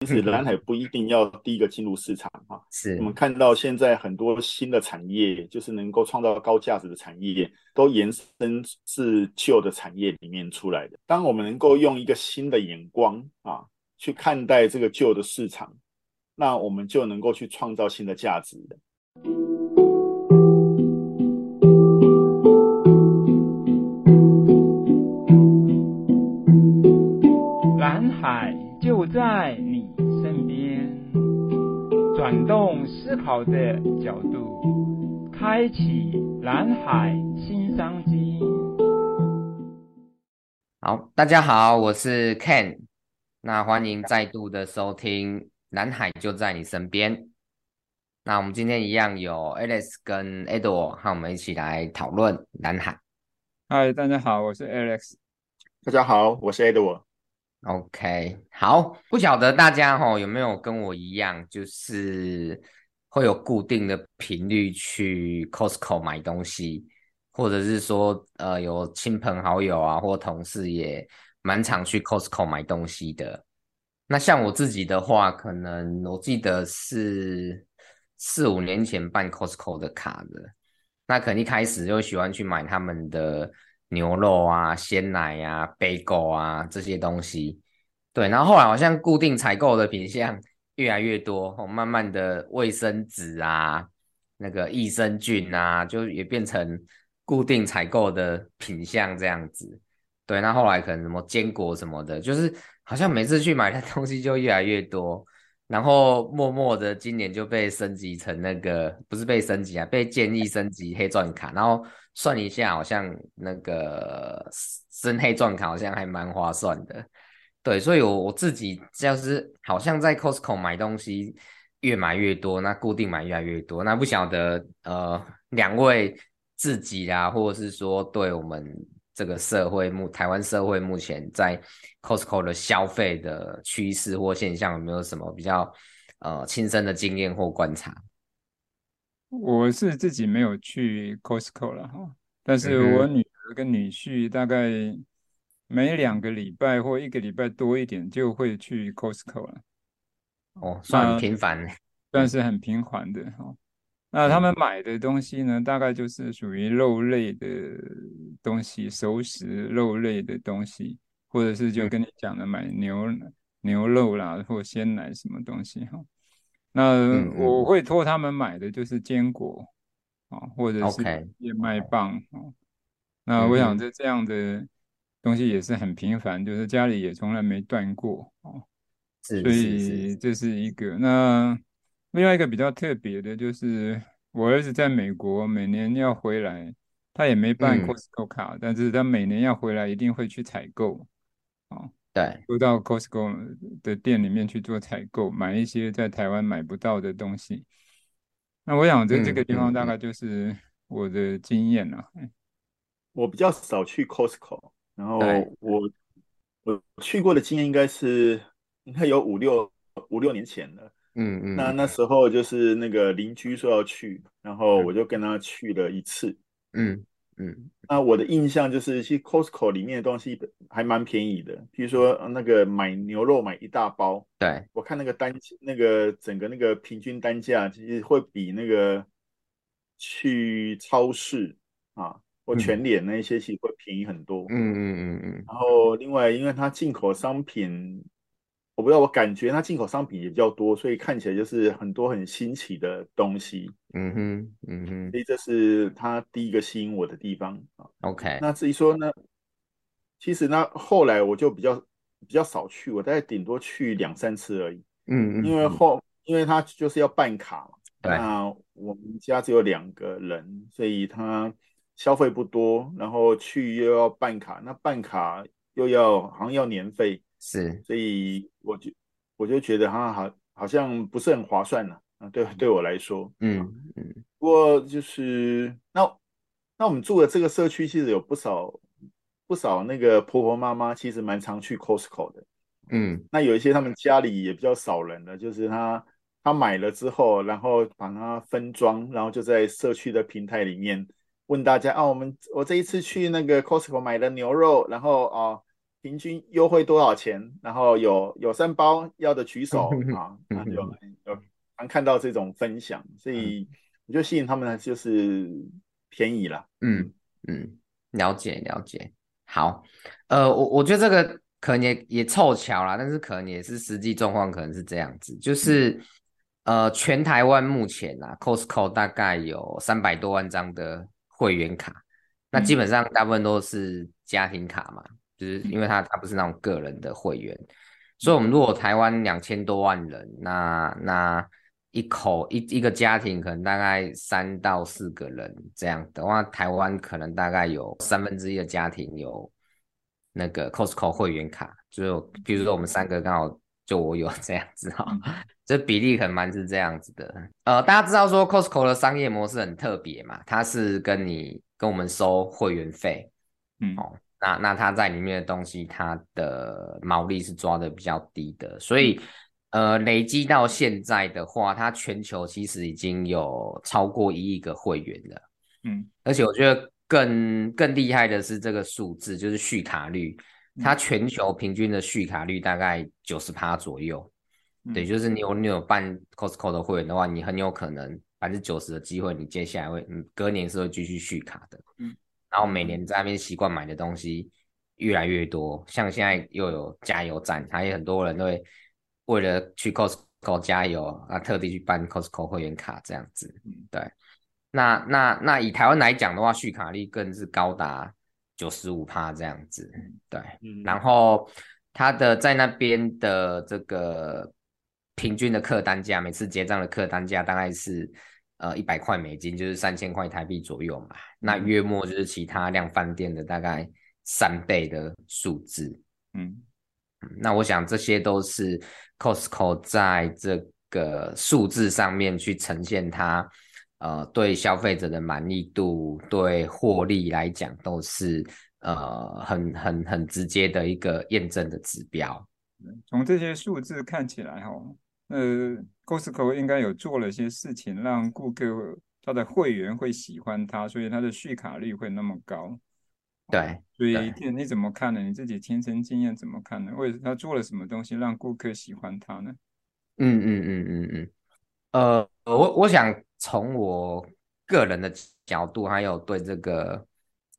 其实蓝海不一定要第一个进入市场哈。是我们看到现在很多新的产业，就是能够创造高价值的产业，都延伸自旧的产业里面出来的。当我们能够用一个新的眼光啊去看待这个旧的市场，那我们就能够去创造新的价值的。蓝海就在你身边，转动思考的角度，开启蓝海新商机。好，大家好，我是 Ken，那欢迎再度的收听《蓝海就在你身边》。那我们今天一样有 Alex 跟 Edward 和我们一起来讨论蓝海。嗨，大家好，我是 Alex。大家好，我是 Edward。OK，好，不晓得大家齁有没有跟我一样，就是会有固定的频率去 Costco 买东西，或者是说，呃，有亲朋好友啊或同事也蛮常去 Costco 买东西的。那像我自己的话，可能我记得是四五年前办 Costco 的卡的，那可能一开始就喜欢去买他们的。牛肉啊、鲜奶啊、bagel 啊这些东西，对，然后后来好像固定采购的品项 越来越多，哦，慢慢的卫生纸啊、那个益生菌啊，就也变成固定采购的品项这样子。对，那后来可能什么坚果什么的，就是好像每次去买的东西就越来越多，然后默默的今年就被升级成那个，不是被升级啊，被建议升级黑钻卡，然后。算一下，好像那个升黑钻卡好像还蛮划算的，对，所以我我自己就是好像在 Costco 买东西越买越多，那固定买越来越多，那不晓得呃两位自己啊，或者是说对我们这个社会目台湾社会目前在 Costco 的消费的趋势或现象有没有什么比较呃亲身的经验或观察？我是自己没有去 Costco 了哈，但是我女儿跟女婿大概每两个礼拜或一个礼拜多一点就会去 Costco 了。哦，算很频繁，算是很频繁的哈。那他们买的东西呢，大概就是属于肉类的东西，熟食肉类的东西，或者是就跟你讲的买牛牛肉啦或鲜奶什么东西哈。那我会托他们买的就是坚果啊，或者是燕麦棒啊。那我想这这样的东西也是很频繁，就是家里也从来没断过啊。所以这是一个。那另外一个比较特别的就是，我儿子在美国每年要回来，他也没办 Costco 卡，但是他每年要回来一定会去采购哦。对，都到 Costco 的店里面去做采购，买一些在台湾买不到的东西。那我想在这个地方大概就是我的经验了。嗯嗯嗯。我比较少去 Costco，然后我我去过的经验应该是应该有五六五六年前了。嗯嗯。那那时候就是那个邻居说要去，然后我就跟他去了一次。嗯。嗯，那我的印象就是，其实 Costco 里面的东西还蛮便宜的。比如说那个买牛肉买一大包，对，我看那个单那个整个那个平均单价，其实会比那个去超市啊或全联那些其实会便宜很多。嗯嗯嗯嗯。然后另外，因为它进口商品。我不知道，我感觉它进口商品也比较多，所以看起来就是很多很新奇的东西。嗯哼，嗯哼，所以这是它第一个吸引我的地方啊。OK，那至于说呢，其实呢，后来我就比较比较少去，我大概顶多去两三次而已。嗯嗯，因为后因为他就是要办卡嘛，对，那我们家只有两个人，所以他消费不多，然后去又要办卡，那办卡又要好像要年费。是，所以我就我就觉得好像好好像不是很划算了啊，对对我来说，嗯嗯。不过就是那那我们住的这个社区，其实有不少不少那个婆婆妈妈，其实蛮常去 Costco 的，嗯。那有一些他们家里也比较少人的，就是他他买了之后，然后把它分装，然后就在社区的平台里面问大家啊，我们我这一次去那个 Costco 买的牛肉，然后啊。平均优惠多少钱，然后有有三包要的举手啊，那就有常看到这种分享，所以我就吸引他们呢，就是便宜了。嗯嗯，了解了解。好，呃，我我觉得这个可能也也凑巧啦，但是可能也是实际状况，可能是这样子，就是。嗯呃，全台湾目前啊，Costco 大概有三百多万张的会员卡，那基本上大部分都是家庭卡嘛，就是因为它它不是那种个人的会员，所以我们如果台湾两千多万人，那那一口一一个家庭可能大概三到四个人这样的话，台湾可能大概有三分之一的家庭有那个 Costco 会员卡，就比如说我们三个刚好就我有这样子哈。这比例可能蛮是这样子的，呃，大家知道说 Costco 的商业模式很特别嘛，它是跟你跟我们收会员费，嗯，哦，那那它在里面的东西，它的毛利是抓的比较低的，所以呃，累积到现在的话，它全球其实已经有超过一亿个会员了，嗯，而且我觉得更更厉害的是这个数字，就是续卡率，它全球平均的续卡率大概九十趴左右。对，就是你有你有办 Costco 的会员的话，你很有可能百分之九十的机会，你接下来会，嗯，隔年是会继续续卡的。嗯，然后每年在那边习惯买的东西越来越多，像现在又有加油站，还有很多人都会为了去 Costco 加油啊，特地去办 Costco 会员卡这样子。嗯，对。那那那以台湾来讲的话，续卡率更是高达九十五趴这样子。对，嗯，然后他的在那边的这个。平均的客单价，每次结账的客单价大概是呃一百块美金，就是三千块台币左右嘛。那月末就是其他量饭店的大概三倍的数字。嗯，那我想这些都是 Costco 在这个数字上面去呈现它呃对消费者的满意度、对获利来讲都是呃很很很直接的一个验证的指标。从这些数字看起来，哈。呃，Costco 应该有做了些事情，让顾客他的会员会喜欢他，所以他的续卡率会那么高。对，所以你怎么看呢？你自己亲身经验怎么看呢？为他做了什么东西让顾客喜欢他呢？嗯嗯嗯嗯嗯，呃，我我想从我个人的角度，还有对这个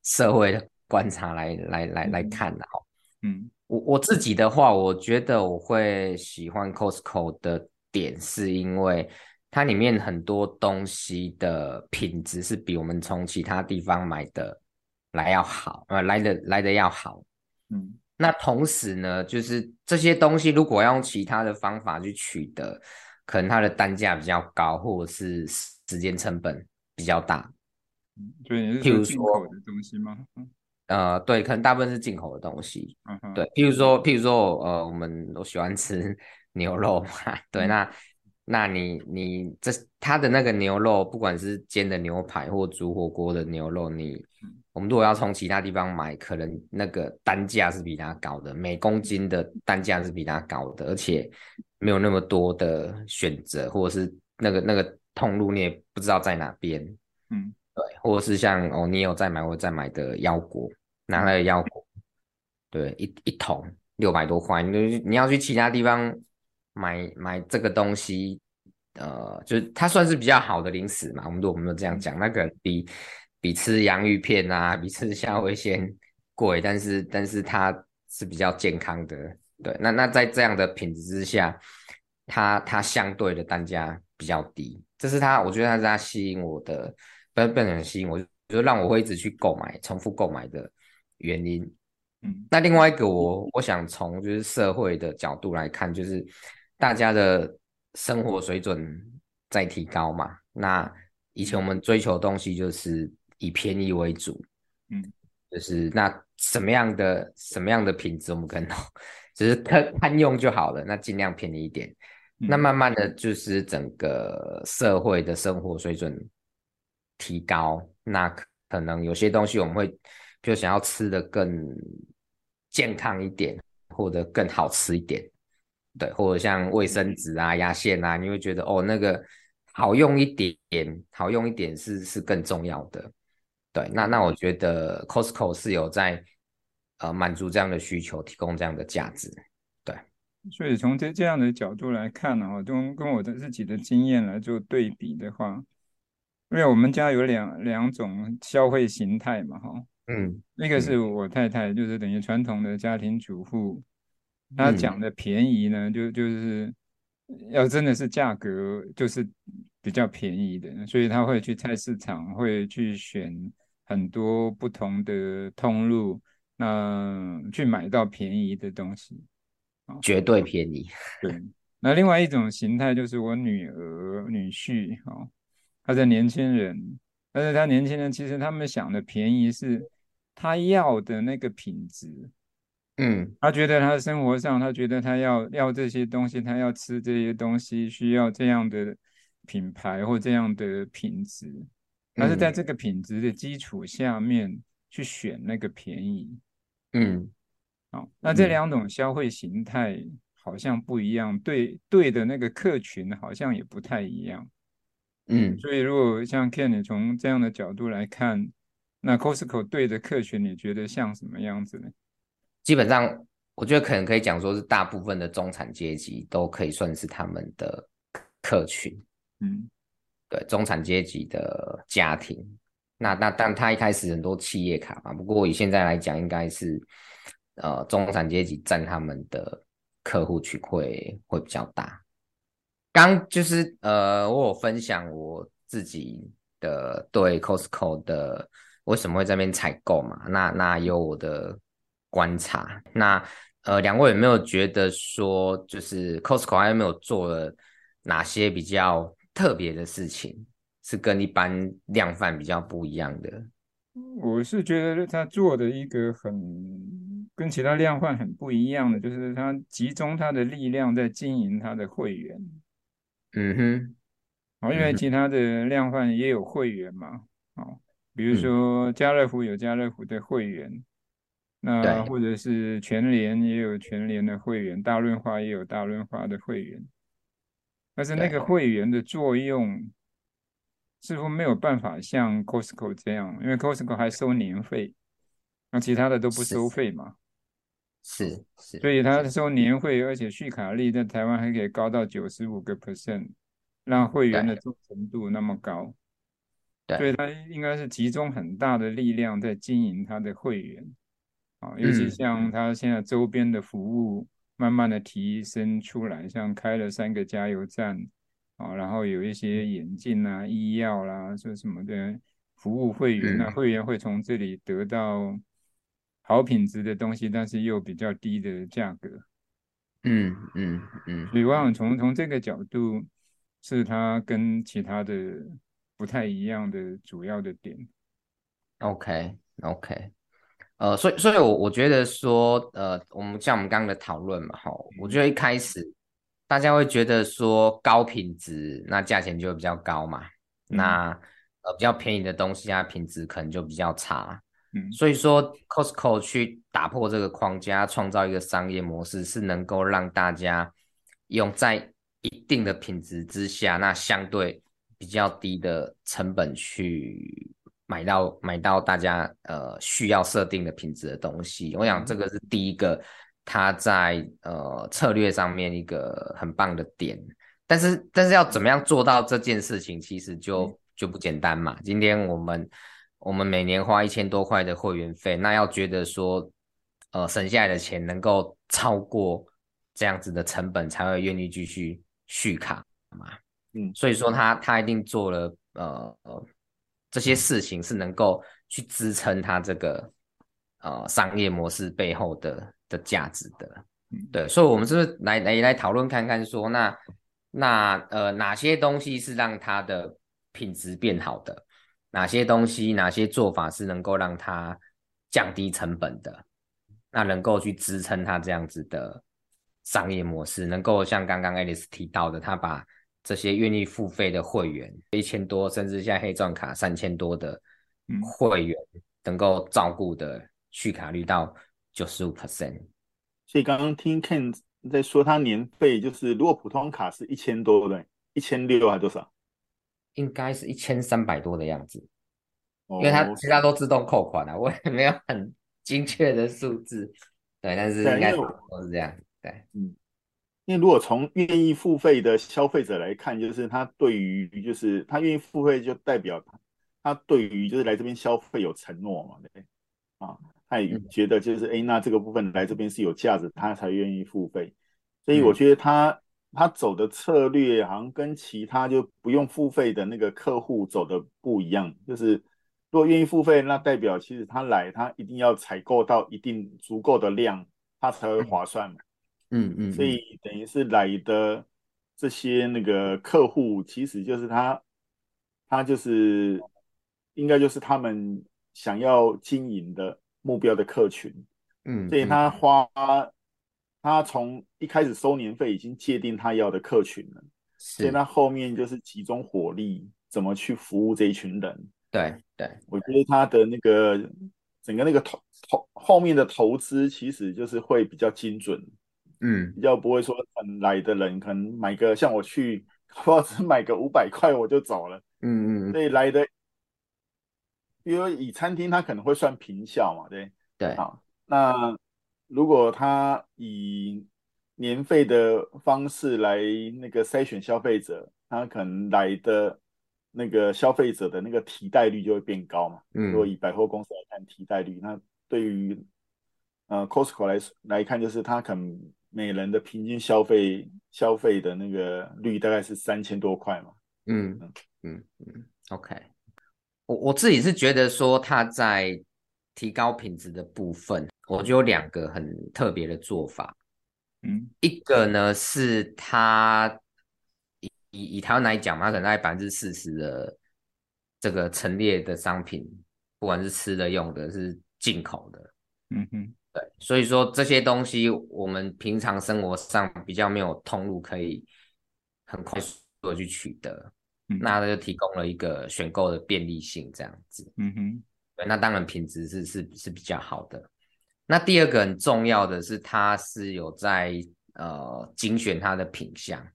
社会的观察来来来来看的哈。嗯。我我自己的话，我觉得我会喜欢 Costco 的点，是因为它里面很多东西的品质是比我们从其他地方买的来要好，呃，来的来的要好。嗯，那同时呢，就是这些东西如果要用其他的方法去取得，可能它的单价比较高，或者是时间成本比较大。嗯，所以你是说进口的东西吗？呃，对，可能大部分是进口的东西。嗯哼，对，譬如说，譬如说，呃，我们都喜欢吃 牛肉嘛，对，那那你你这它的那个牛肉，不管是煎的牛排或煮火锅的牛肉，你我们如果要从其他地方买，可能那个单价是比它高的，每公斤的单价是比它高的，而且没有那么多的选择，或者是那个那个通路你也不知道在哪边。嗯，对，或者是像哦，你有在买或在买的腰果。拿来的腰果，对，一一桶六百多块，你你要去其他地方买买这个东西，呃，就是它算是比较好的零食嘛。我们都我们都这样讲，那个比比吃洋芋片啊，比吃虾味先贵，但是但是它是比较健康的。对，那那在这样的品质之下，它它相对的单价比较低，这是它，我觉得它是它吸引我的，不不能吸引我，就让我会一直去购买，重复购买的。原因，嗯，那另外一个我我想从就是社会的角度来看，就是大家的生活水准在提高嘛。那以前我们追求的东西就是以便宜为主，嗯，就是那什么样的什么样的品质我们可能 只是堪堪用就好了，那尽量便宜一点。那慢慢的就是整个社会的生活水准提高，那可能有些东西我们会。就想要吃的更健康一点，或者更好吃一点，对，或者像卫生纸啊、牙线啊，你会觉得哦，那个好用一点，好用一点是是更重要的，对。那那我觉得 Costco 是有在呃满足这样的需求，提供这样的价值。对，所以从这这样的角度来看呢，哈，跟跟我的自己的经验来做对比的话，因为我们家有两两种消费形态嘛，哈，嗯，那个是我太太，就是等于传统的家庭主妇，她讲的便宜呢，嗯、就就是要真的是价格就是比较便宜的，所以她会去菜市场，会去选很多不同的通路。那去买到便宜的东西，绝对便宜。对，那另外一种形态就是我女儿、女婿，哦，他的年轻人，但是他年轻人其实他们想的便宜是他要的那个品质，嗯，他觉得他生活上，他觉得他要要这些东西，他要吃这些东西，需要这样的品牌或这样的品质，他是在这个品质的基础下面去选那个便宜。嗯，好，那这。两种消费形态好像不一样，嗯、对对的那个客群好像也不太一样。嗯，所以如果像 Ken 你从这样的角度来看，那 Costco 对的客群你觉得像什么样子呢？基本上，我觉得可能可以讲说是大部分的中产阶级都可以算是他们的客群。嗯，对，中产阶级的家庭。那那但他一开始很多企业卡嘛，不过以现在来讲，应该是呃中产阶级占他们的客户群会会比较大。刚就是呃我有分享我自己的对 Costco 的为什么会在那边采购嘛，那那有我的观察。那呃两位有没有觉得说，就是 Costco 还有没有做了哪些比较特别的事情？是跟一般量贩比较不一样的。我是觉得他做的一个很跟其他量贩很不一样的，就是他集中他的力量在经营他的会员。嗯哼，好，因为其他的量贩也有会员嘛，好，比如说家乐福有家乐福的会员，嗯、那或者是全联也有全联的会员，大润发也有大润发的会员，但是那个会员的作用。似乎没有办法像 Costco 这样，因为 Costco 还收年费，那其他的都不收费嘛。是是，是，所以他收年费，而且续卡率在台湾还可以高到九十五个 percent，让会员的忠诚度那么高。对，所以他应该是集中很大的力量在经营他的会员，啊，尤其像他现在周边的服务慢慢的提升出来，像开了三个加油站。啊，然后有一些眼镜啊、医药啦，说什么的服务会员，那会员会从这里得到好品质的东西，但是又比较低的价格。嗯嗯嗯。所以往往从从这个角度，是他跟其他的不太一样的主要的点。OK OK，呃，所以所以我我觉得说，呃，我们像我们刚刚的讨论嘛，哈，我觉得一开始。大家会觉得说高品质，那价钱就会比较高嘛。嗯、那呃比较便宜的东西，啊品质可能就比较差。嗯，所以说 Costco 去打破这个框架，创造一个商业模式，是能够让大家用在一定的品质之下，那相对比较低的成本去买到买到大家呃需要设定的品质的东西。我想这个是第一个。它在呃策略上面一个很棒的点，但是但是要怎么样做到这件事情，其实就就不简单嘛。今天我们我们每年花一千多块的会员费，那要觉得说呃省下来的钱能够超过这样子的成本，才会愿意继续续卡嘛。嗯，所以说他他一定做了呃呃这些事情，是能够去支撑他这个呃商业模式背后的。的价值的，对，所以，我们是不是来来来讨论看看说，说那那呃，哪些东西是让它的品质变好的？哪些东西，哪些做法是能够让它降低成本的？那能够去支撑它这样子的商业模式，能够像刚刚 Alice 提到的，他把这些愿意付费的会员一千多，甚至现在黑钻卡三千多的会员，能够照顾的续卡率到。九十五 percent，所以刚刚听 Ken 在说，他年费就是如果普通卡是一千多对，一千六还多少？应该是一千三百多的样子，哦、因为他其他都自动扣款了、啊，我也没有很精确的数字，对，但是应该都是这样，对，嗯，因为如果从愿意付费的消费者来看，就是他对于就是他愿意付费，就代表他他对于就是来这边消费有承诺嘛，对不对，啊，他也觉得就是哎、嗯，那这个部分来这边是有价值，他才愿意付费，所以我觉得他。嗯他走的策略好像跟其他就不用付费的那个客户走的不一样，就是如果愿意付费，那代表其实他来他一定要采购到一定足够的量，他才会划算嘛。嗯嗯嗯，所以等于是来的这些那个客户，其实就是他，他就是应该就是他们想要经营的目标的客群。嗯，所以他花。他从一开始收年费已经界定他要的客群了，所以他后面就是集中火力怎么去服务这一群人。对对，我觉得他的那个整个那个投投后面的投资其实就是会比较精准，嗯，比较不会说很来的人可能买个像我去，或者只买个五百 块我就走了，嗯嗯，所以来的，因为以餐厅他可能会算平效嘛，对。对，好那。如果他以年费的方式来那个筛选消费者，他可能来的那个消费者的那个替代率就会变高嘛。嗯，如果以百货公司来看替代率，那对于呃 Costco 来来看，就是他可能每人的平均消费消费的那个率大概是三千多块嘛。嗯嗯嗯，OK，我我自己是觉得说他在提高品质的部分。我就有两个很特别的做法，嗯，一个呢是他以以以台湾来讲嘛，他可能在百分之四十的这个陈列的商品，不管是吃的用的，是进口的，嗯哼，对，所以说这些东西我们平常生活上比较没有通路可以很快速的去取得，嗯，那他就提供了一个选购的便利性，这样子，嗯哼，对，那当然品质是是是比较好的。那第二个很重要的是，它是有在呃精选它的品项，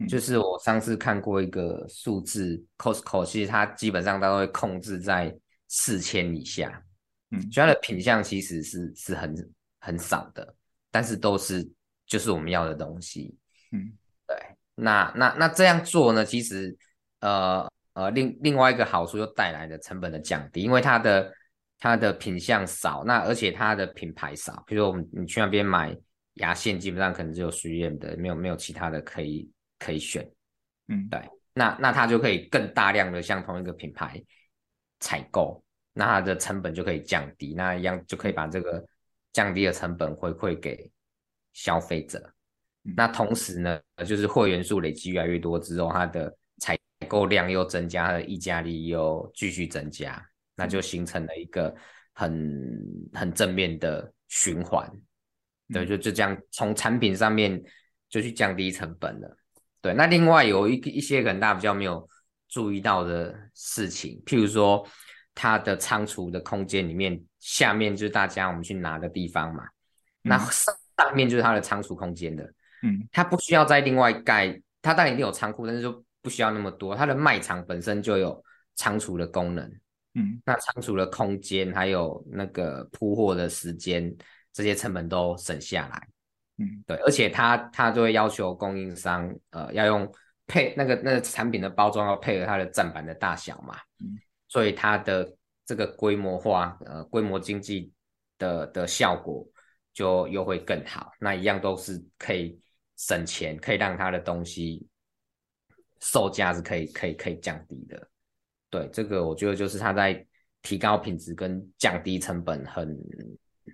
嗯，就是我上次看过一个数字，Costco 其实它基本上它都会控制在四千以下，嗯，所以它的品相其实是是很很少的，但是都是就是我们要的东西，嗯，对，那那那这样做呢，其实呃呃另另外一个好处又带来的成本的降低，因为它的。它的品相少，那而且它的品牌少，比如说我们你去那边买牙线，基本上可能只有 3M 的，没有没有其他的可以可以选，嗯，对，那那它就可以更大量的向同一个品牌采购，那它的成本就可以降低，那一样就可以把这个降低的成本回馈给消费者，嗯，那同时呢，就是会员数累积越来越多之后，它的采购量又增加，它的溢价力又继续增加。那就形成了一个很很正面的循环，对，就就这样从产品上面就去降低成本了，对。那另外有一一些可能大家比较没有注意到的事情，譬如说它的仓储的空间里面，下面就是大家我们去拿的地方嘛，那上上面就是它的仓储空间的，嗯，它不需要再另外盖，它当然一定有仓库，但是就不需要那么多，它的卖场本身就有仓储的功能。嗯，那仓储的空间还有那个铺货的时间，这些成本都省下来。嗯，对，而且它它就会要求供应商，呃，要用配那个那个产品的包装要配合它的站板的大小嘛。嗯，所以它的这个规模化，呃，规模经济的的效果就又会更好。那一样都是可以省钱，可以让它的东西售价是可以可以可以降低的。对，这个我觉得就是他在提高品质跟降低成本很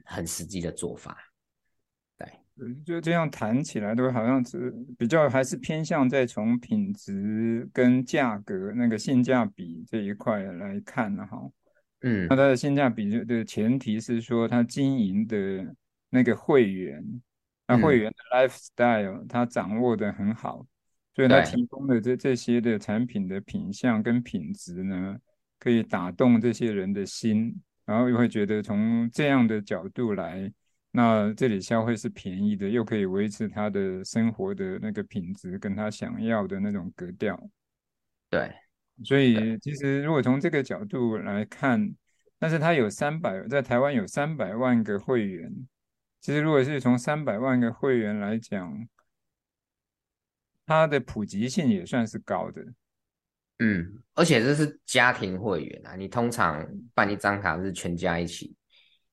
很实际的做法。对，就这样谈起来都好像是比较还是偏向在从品质跟价格那个性价比这一块来看的哈。嗯，那它的性价比的前提是说它经营的那个会员，那会员的 lifestyle 他掌握的很好。所以他提供的这这些的产品的品相跟品质呢，可以打动这些人的心，然后又会觉得从这样的角度来，那这里消费是便宜的，又可以维持他的生活的那个品质跟他想要的那种格调。对，所以其实如果从这个角度来看，但是他有三百，在台湾有三百万个会员。其实如果是从三百万个会员来讲，它的普及性也算是高的。嗯，而且这是家庭会员啊，你通常办一张卡是全家一起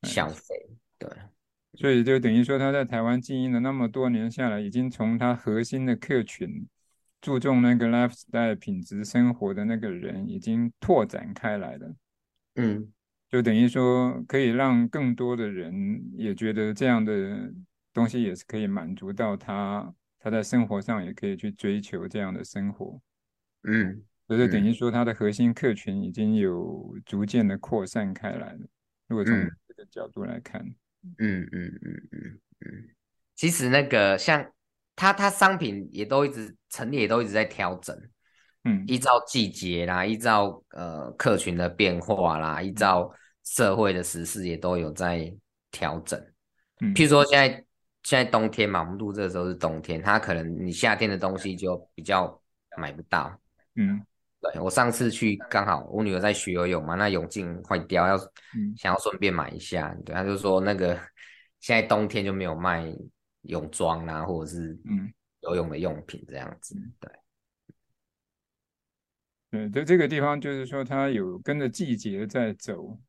消费，对。所以就等于说他在台湾经营了那么多年下来，已经从他核心的客群注重那个 lifestyle 品质生活的那个人，已经拓展开来了。嗯。就等于说，可以让更多的人也觉得这样的东西也是可以满足到他，他在生活上也可以去追求这样的生活。嗯，所以等于说，他的核心客群已经有逐渐的扩散开来了。如果从这个角度来看，嗯嗯嗯嗯嗯，嗯，其实那个像它，它商品也都一直陈列，也都一直在调整。嗯，依照季节啦，依照呃客群的变化啦，依照社会的时事也都有在调整。嗯，譬如说现在现在冬天嘛，我们录这个时候是冬天，它可能你夏天的东西就比较买不到。嗯，对，我上次去刚好我女儿在学游泳嘛，那泳镜坏掉，要想要顺便买一下，对，她就说那个现在冬天就没有卖泳装啦，或者是嗯。游泳的用品这样子，对。对，在这个地方就是说，它有跟着季节在走，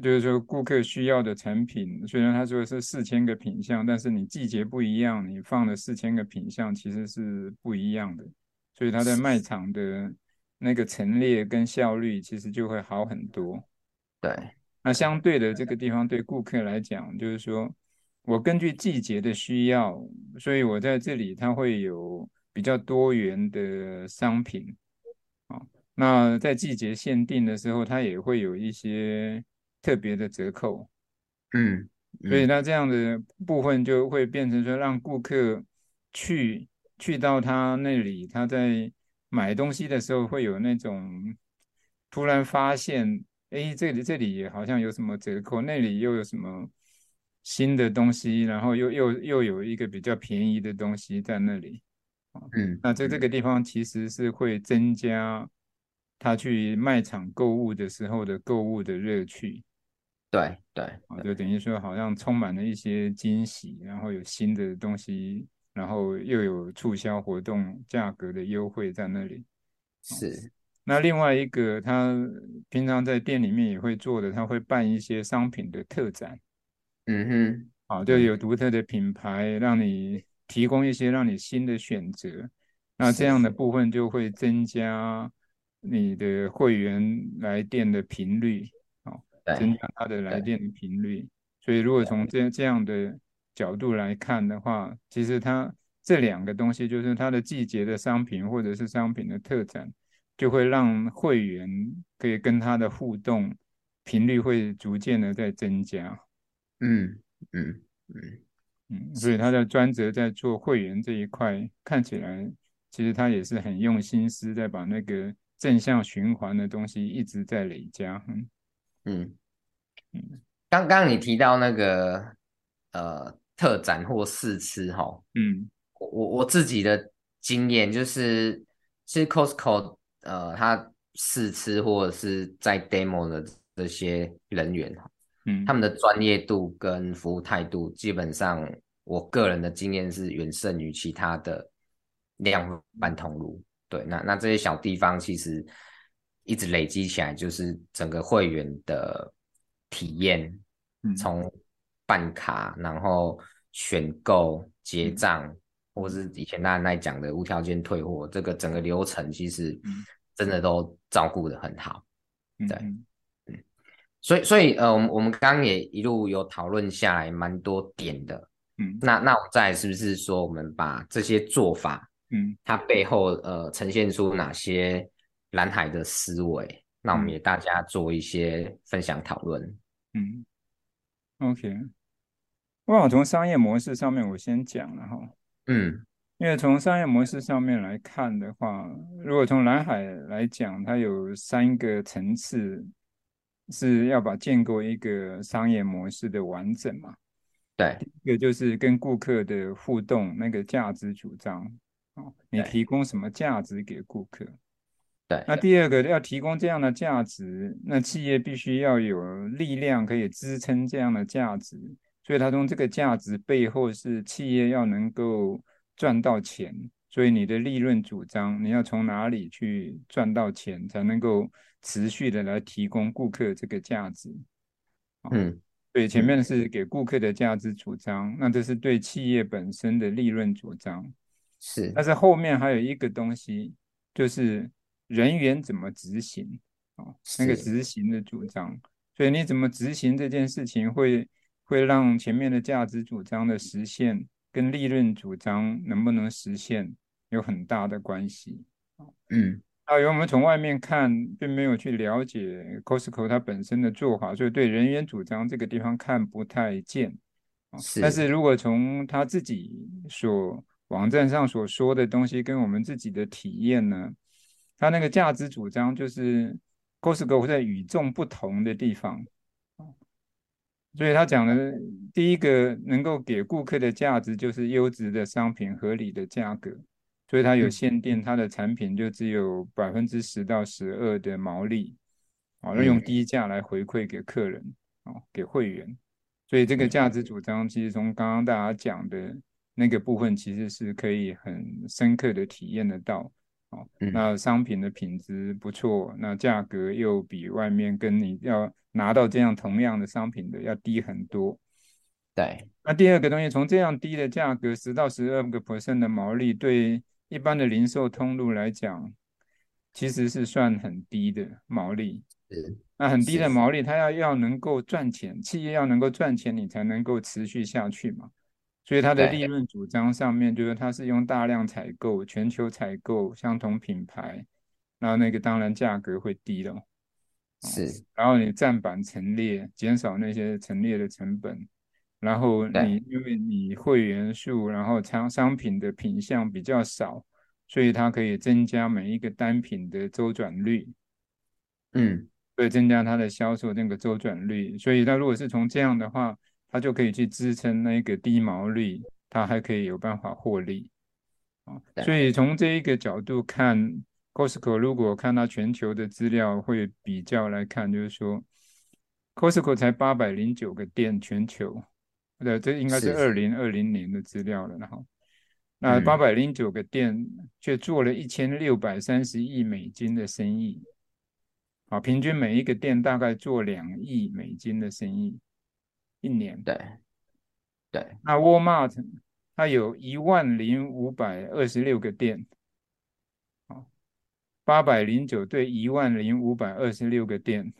就是说顾客需要的产品，虽然他说是四千个品项，但是你季节不一样，你放的四千个品项其实是不一样的，所以它在卖场的那个陈列跟效率其实就会好很多。对，那相对的这个地方对顾客来讲，就是说我根据季节的需要，所以我在这里它会有比较多元的商品。那在季节限定的时候，它也会有一些特别的折扣，嗯，嗯，所以那这样的部分就会变成说，让顾客去去到他那里，他在买东西的时候会有那种突然发现，哎，这里这里也好像有什么折扣，那里又有什么新的东西，然后又又又有一个比较便宜的东西在那里。嗯，那在这个地方其实是会增加他去卖场购物的时候的购物的乐趣。对对，就等于说好像充满了一些惊喜，然后有新的东西，然后又有促销活动，价格的优惠在那里。是。那另外一个，他平常在店里面也会做的，他会办一些商品的特展。嗯哼，好，就有独特的品牌让你。提供一些让你新的选择，那这样的部分就会增加你的会员来电的频率，哦，增加他的来电的频率。所以如果从这这样的角度来看的话，其实它这两个东西就是它的季节的商品或者是商品的特展，就会让会员可以跟它的互动频率会逐渐的在增加。嗯嗯嗯。嗯，所以他的专责在做会员这一块，看起来其实他也是很用心思，在把那个正向循环的东西一直在累加。嗯嗯嗯，刚刚你提到那个呃特展或试吃哈，嗯，我我自己的经验就是，其实 Costco 呃，他试吃或者是在 demo 的这些人员哈。嗯，他们的专业度跟服务态度，基本上我个人的经验是远胜于其他的量贩通路。对，那那这些小地方其实一直累积起来，就是整个会员的体验，从办卡，然后选购、结账，或是以前大家在讲的无条件退货，这个整个流程其实真的都照顾的很好。对。所以，所以，呃，我们我们刚刚也一路有讨论下来，蛮多点的，嗯，那那我们再是不是说，我们把这些做法，嗯，它背后呃呈现出哪些蓝海的思维？那我们也大家做一些分享讨论，嗯，OK，我想从商业模式上面我先讲了哈，嗯，因为从商业模式上面来看的话，如果从蓝海来讲，它有三个层次。是要把建构一个商业模式的完整嘛？对，一个就是跟顾客的互动，那个价值主张，哦，你提供什么价值给顾客？对。那第二个要提供这样的价值，那企业必须要有力量可以支撑这样的价值，所以它从这个价值背后是企业要能够赚到钱，所以你的利润主张你要从哪里去赚到钱，才能够持续的来提供顾客这个价值。嗯。对，前面是给顾客的价值主张，那这是对企业本身的利润主张，是。但是后面还有一个东西，就是人员怎么执行啊？那个执行的主张，所以你怎么执行这件事情会，会会让前面的价值主张的实现跟利润主张能不能实现有很大的关系。嗯。啊，因为我们从外面看，并没有去了解 Costco 它本身的做法，所以对人员主张这个地方看不太见。是。但是如果从他自己所网站上所说的东西，跟我们自己的体验呢，他那个价值主张就是 Costco 在与众不同的地方。所以他讲的第一个能够给顾客的价值，就是优质的商品、合理的价格。所以它有限定，它的产品就只有百分之十到十二的毛利，啊，用低价来回馈给客人，啊，给会员。所以这个价值主张，其实从刚刚大家讲的那个部分，其实是可以很深刻的体验得到，啊，那商品的品质不错，那价格又比外面跟你要拿到这样同样的商品的要低很多。对。那第二个东西，从这样低的价格，十到十二个 percent 的毛利，对。一般的零售通路来讲，其实是算很低的毛利。那很低的毛利，它要要能够赚钱，企业要能够赚钱，你才能够持续下去嘛。所以它的利润主张上面，就是它是用大量采购、全球采购相同品牌，然后那个当然价格会低了。是，然后你占板陈列，减少那些陈列的成本。然后你因为你会员数，然后商商品的品相比较少，所以它可以增加每一个单品的周转率，嗯，所以增加它的销售那个周转率。所以它如果是从这样的话，它就可以去支撑那个低毛利，它还可以有办法获利。啊，所以从这一个角度看，Costco 如果看到全球的资料，会比较来看，就是说，Costco 才八百零九个店，全球。对，这应该是二零二零年的资料了，然后，那八百零九个店却做了一千六百三十亿美金的生意，啊，平均每一个店大概做两亿美金的生意，一年。对，对。那 Walmart 它有一万零五百二十六个店，啊，八百零九对一万零五百二十六个店，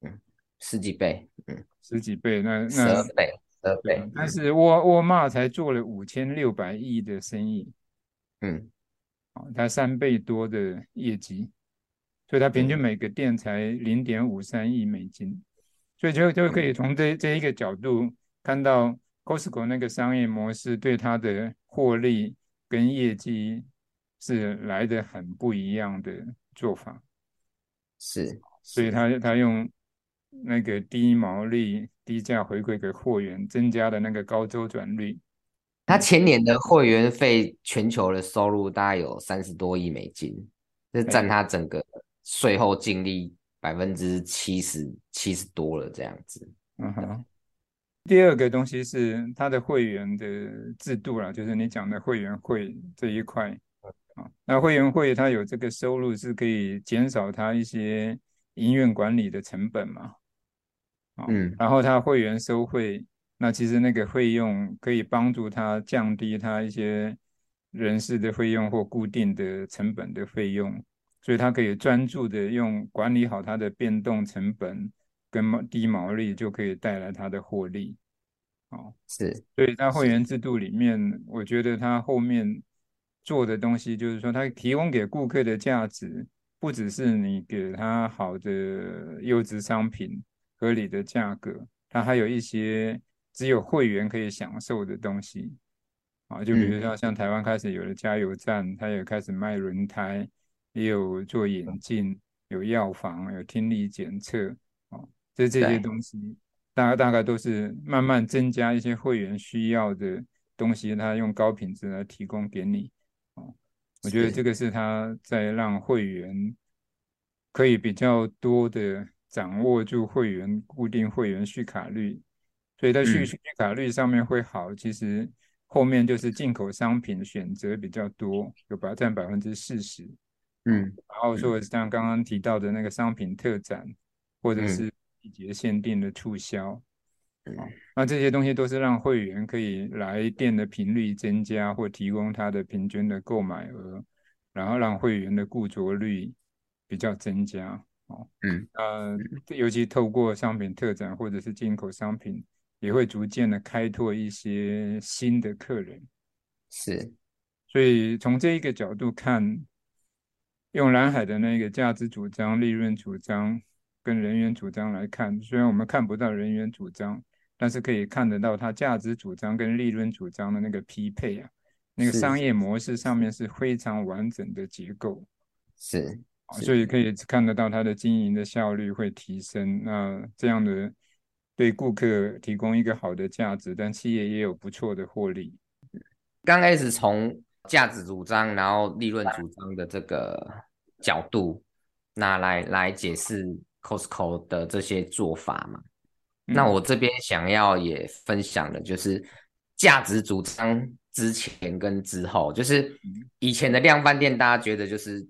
嗯，十几倍，嗯，十几倍，那那十二倍。对，但是沃沃尔玛才做了五千六百亿的生意，嗯，哦，它三倍多的业绩，所以它平均每个店才零点五三亿美金，所以就就可以从这这一个角度看到 Costco 那个商业模式对它的获利跟业绩是来的很不一样的做法，是，所以他他用那个低毛利。低价回馈给货源，增加的那个高周转率。他前年的会员费全球的收入大概有三十多亿美金，这占他整个税后净利百分之七十七十多了这样子。嗯哼。第二个东西是它的会员的制度啦，就是你讲的会员会这一块啊。那会员会它有这个收入是可以减少它一些营运管理的成本嘛？嗯，然后他会员收费，那其实那个费用可以帮助他降低他一些人事的费用或固定的成本的费用，所以他可以专注的用管理好他的变动成本跟低毛利，就可以带来他的获利。哦，是，所以在会员制度里面，我觉得他后面做的东西，就是说他提供给顾客的价值，不只是你给他好的优质商品。合理的价格，它还有一些只有会员可以享受的东西啊，就比如说像台湾开始有了加油站，它也开始卖轮胎，也有做眼镜，有药房，有听力检测啊，这这些东西，大概大概都是慢慢增加一些会员需要的东西，它用高品质来提供给你啊，我觉得这个是他在让会员可以比较多的掌握住会员固定会员续卡率，所以在续续卡率上面会好。其实后面就是进口商品选择比较多，有把占百分之四十。嗯，然后说像刚刚提到的那个商品特展，或者是季节限定的促销。嗯，那这些东西都是让会员可以来店的频率增加，或提供他的平均的购买额，然后让会员的固着率比较增加。哦，嗯，呃，尤其透过商品特展或者是进口商品，也会逐渐的开拓一些新的客人。是，所以从这一个角度看，用蓝海的那个价值主张、利润主张跟人员主张来看，虽然我们看不到人员主张。但是可以看得到，它价值主张跟利润主张的那个匹配啊，那个商业模式上面是非常完整的结构，是，是所以可以看得到它的经营的效率会提升。那这样的对顾客提供一个好的价值，但企业也有不错的获利。刚开始从价值主张，然后利润主张的这个角度，那来来解释 Costco 的这些做法嘛。那我这边想要也分享的就是价值主张之前跟之后，就是以前的量贩店，大家觉得就是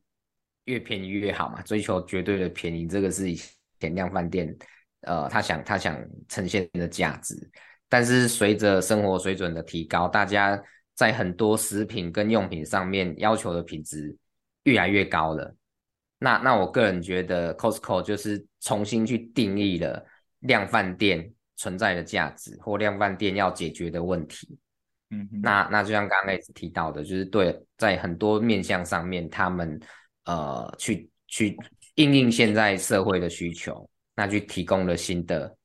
越便宜越好嘛，追求绝对的便宜，这个是以前量贩店呃他想他想呈现的价值。但是随着生活水准的提高，大家在很多食品跟用品上面要求的品质越来越高了。那那我个人觉得 Costco 就是重新去定义了。量贩店存在的价值，或量贩店要解决的问题，嗯哼，那那就像刚刚一直提到的，就是对在很多面向上面，他们呃去去应应现在社会的需求，那去提供了新的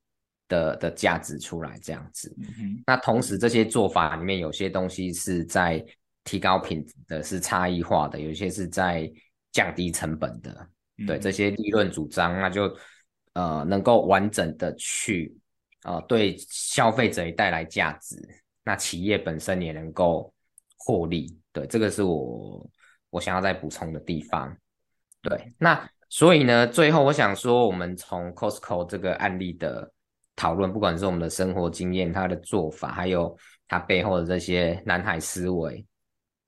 的的价值出来，这样子。嗯，那同时这些做法里面，有些东西是在提高品质的，是差异化的；有些是在降低成本的。嗯、对这些利润主张，那就。呃，能够完整的去，呃，对消费者也带来价值，那企业本身也能够获利，对，这个是我我想要再补充的地方。对，那所以呢，最后我想说，我们从 Costco 这个案例的讨论，不管是我们的生活经验、他的做法，还有他背后的这些南海思维，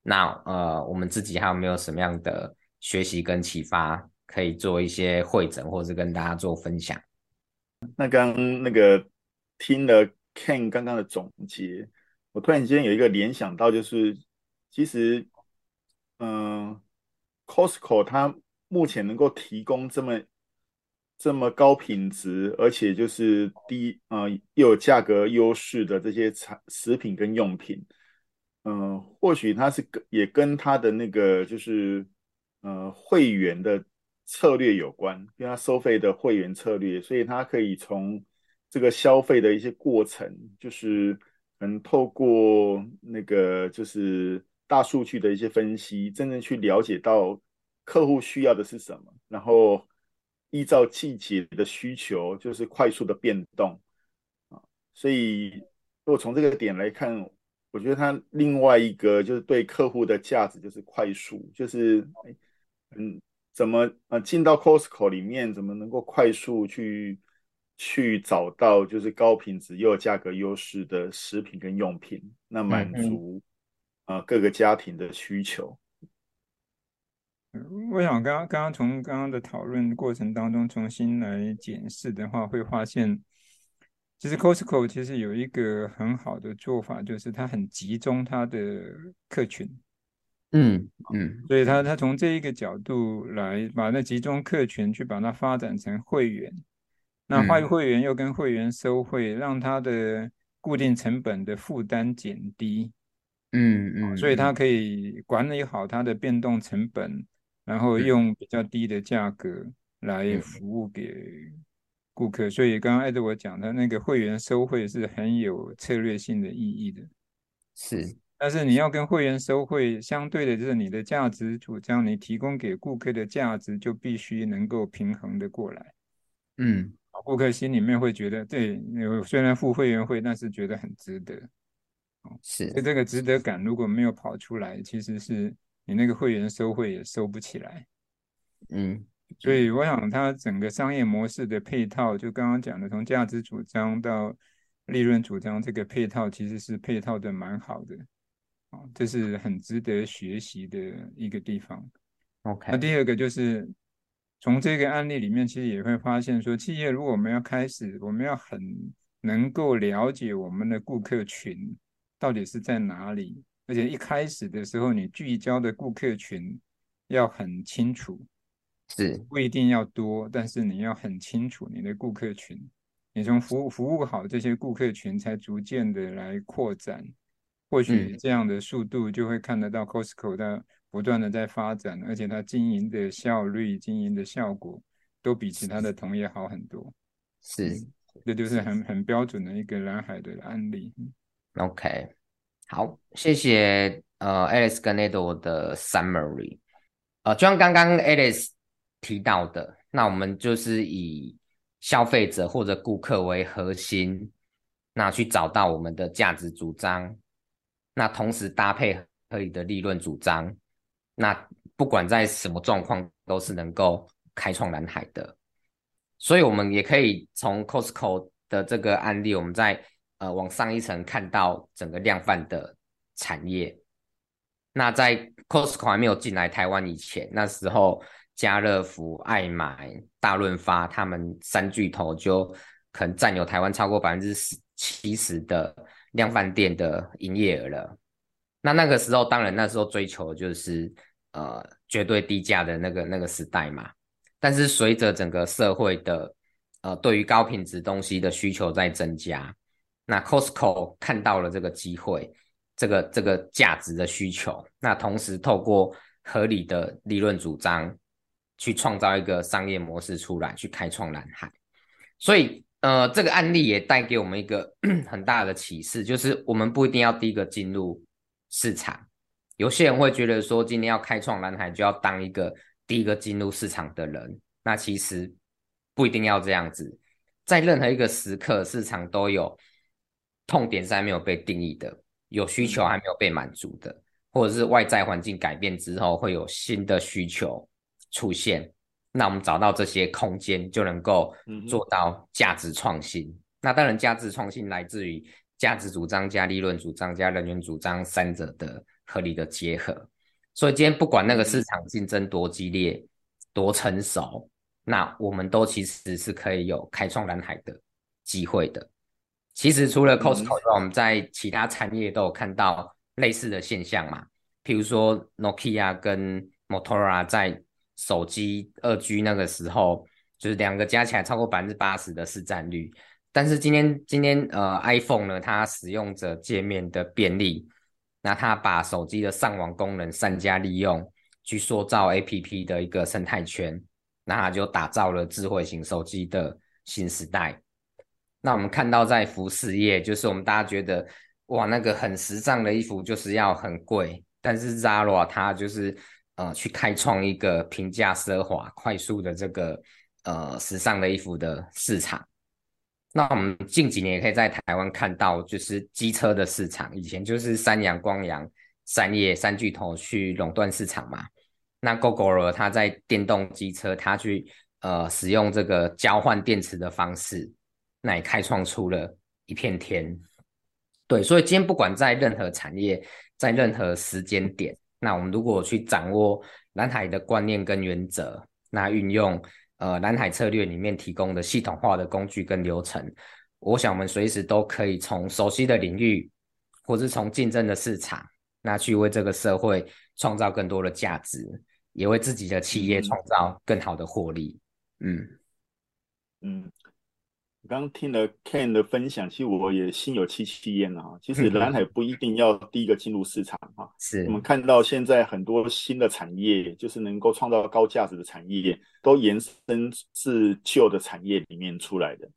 那呃，我们自己还有没有什么样的学习跟启发？可以做一些会诊，或是跟大家做分享。那刚刚那个听了 Ken 刚刚的总结，我突然之间有一个联想到，就是其实，嗯、，Costco 它目前能够提供这么这么高品质，而且就是低呃又有价格优势的这些产食品跟用品，嗯、或许它是跟也跟它的那个就是呃会员的。策略有关，跟他收费的会员策略，所以他可以从这个消费的一些过程，就是能透过那个就是大数据的一些分析，真正去了解到客户需要的是什么，然后依照季节的需求，就是快速的变动啊。所以如果从这个点来看，我觉得它另外一个就是对客户的价值就是快速，就是嗯。怎么呃进到 Costco 里面，怎么能够快速去去找到就是高品质又有价格优势的食品跟用品，那满足啊、嗯呃、各个家庭的需求。我想刚刚刚刚从刚刚的讨论过程当中重新来检视的话，会发现其实 Costco 其实有一个很好的做法，就是它很集中它的客群。嗯嗯，所以他他从这一个角度来把那集中客群去把它发展成会员，那会会员又跟会员收费，让他的固定成本的负担减低。嗯嗯，所以他可以管理好他的变动成本，然后用比较低的价格来服务给顾客。所以刚刚艾德我讲的那个会员收费是很有策略性的意义的。是。但是你要跟会员收费相对的，就是你的价值主张，你提供给顾客的价值就必须能够平衡的过来。嗯，顾客心里面会觉得，对，虽然付会员费，但是觉得很值得。是，所以这个值得感如果没有跑出来，其实是你那个会员收会也收不起来。嗯，所以我想它整个商业模式的配套，就刚刚讲的，从价值主张到利润主张，这个配套其实是配套的蛮好的。啊，这是很值得学习的一个地方。OK，那第二个就是从这个案例里面，其实也会发现说，企业如果我们要开始，我们要很能够了解我们的顾客群到底是在哪里，而且一开始的时候，你聚焦的顾客群要很清楚，是。不一定要多，但是你要很清楚你的顾客群，你从服务服务好这些顾客群，才逐渐的来扩展。或许这样的速度就会看得到 Costco 它不断的在发展，而且它经营的效率、经营的效果都比其他的同业好很多。是，这就是。很很标准的一个蓝海的案例。OK，好，谢谢呃 Alex 跟 Edward 的 summary。呃，就像刚刚 Alice 提到的，那我们就是以消费者或者顾客为核心，那去找到我们的价值主张。那同时搭配合理的利润主张，那不管在什么状况都是能够开创蓝海的。所以，我们也可以从 Costco 的这个案例，我们在呃往上一层看到整个量贩的产业。那在 Costco 还没有进来台湾以前，那时候家乐福、爱买、大润发他们三巨头就可能占有台湾超过百分之十七十的。量贩店的营业额了，那那个时候当然那时候追求就是呃绝对低价的那个那个时代嘛。但是随着整个社会的呃对于高品质东西的需求在增加，那 Costco 看到了这个机会，这个这个价值的需求，那同时透过合理的利润主张去创造一个商业模式出来，去开创蓝海，所以。呃，这个案例也带给我们一个 很大的启示，就是我们不一定要第一个进入市场。有些人会觉得说，今天要开创蓝海，就要当一个第一个进入市场的人。那其实不一定要这样子，在任何一个时刻，市场都有痛点是还没有被定义的，有需求还没有被满足的，或者是外在环境改变之后，会有新的需求出现。那我们找到这些空间，就能够做到价值创新。嗯、那当然，价值创新来自于价值主张加利润主张加人员主张三者的合理的结合。所以今天不管那个市场竞争多激烈、多成熟，那我们都其实是可以有开创蓝海的机会的。其实除了 Costco，之外、我们在其他产业都有看到类似的现象嘛。譬如说，Nokia 跟 Motorola 在手机二 G 那个时候，就是两个加起来超过百分之八十的市占率。但是今天今天呃 iPhone 呢，它使用者界面的便利，那它把手机的上网功能善加利用，去塑造 APP 的一个生态圈，那它就打造了智慧型手机的新时代。那我们看到在服饰业，就是我们大家觉得哇，那个很时尚的衣服就是要很贵，但是 Zara 它就是。呃，去开创一个平价奢华、快速的这个呃时尚的衣服的市场。那我们近几年也可以在台湾看到，就是机车的市场，以前就是三阳、光阳、三叶三巨头去垄断市场嘛。那 Gogoro 它在电动机车，它去呃使用这个交换电池的方式，那也开创出了一片天。对，所以今天不管在任何产业，在任何时间点。那我们如果去掌握蓝海的观念跟原则，那运用呃蓝海策略里面提供的系统化的工具跟流程，我想我们随时都可以从熟悉的领域，或是从竞争的市场，那去为这个社会创造更多的价值，也为自己的企业创造更好的获利。嗯嗯。刚刚听了 Ken 的分享，其实我也心有戚戚焉了哈。其实蓝海不一定要第一个进入市场哈。是我们看到现在很多新的产业，就是能够创造高价值的产业，都延伸自旧的产业里面出来的。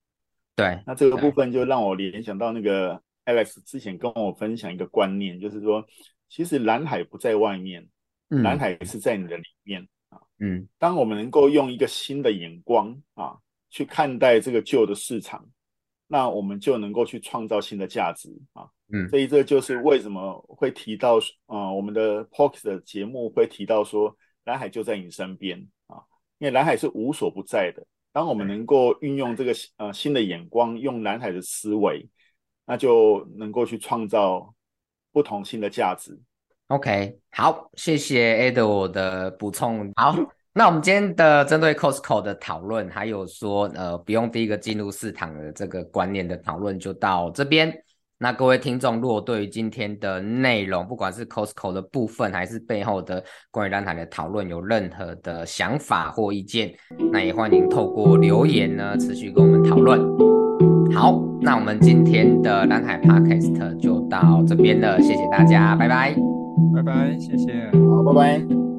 对，那这个部分就让我联想到那个 Alex 之前跟我分享一个观念，就是说，其实蓝海不在外面，蓝海是在你的里面啊。嗯，当我们能够用一个新的眼光啊。去看待这个旧的市场，那我们就能够去创造新的价值啊。嗯，所以这就是为什么会提到啊、呃，我们的 Podcast 的节目会提到说，蓝海就在你身边啊，因为蓝海是无所不在的。当我们能够运用这个呃新的眼光，用蓝海的思维，那就能够去创造不同新的价值。OK，好，谢谢 Edward 的补充。好，那我们今天的针对 Costco 的讨论，还有说呃不用第一个进入市场的这个观念的讨论，就到这边。那各位听众，如果对于今天的内容，不管是 Costco 的部分，还是背后的关于蓝海的讨论，有任何的想法或意见，那也欢迎透过留言呢，持续跟我们讨论。好，那我们今天的蓝海 Podcast 就到这边了，谢谢大家，拜拜，拜拜，谢谢，好，拜拜。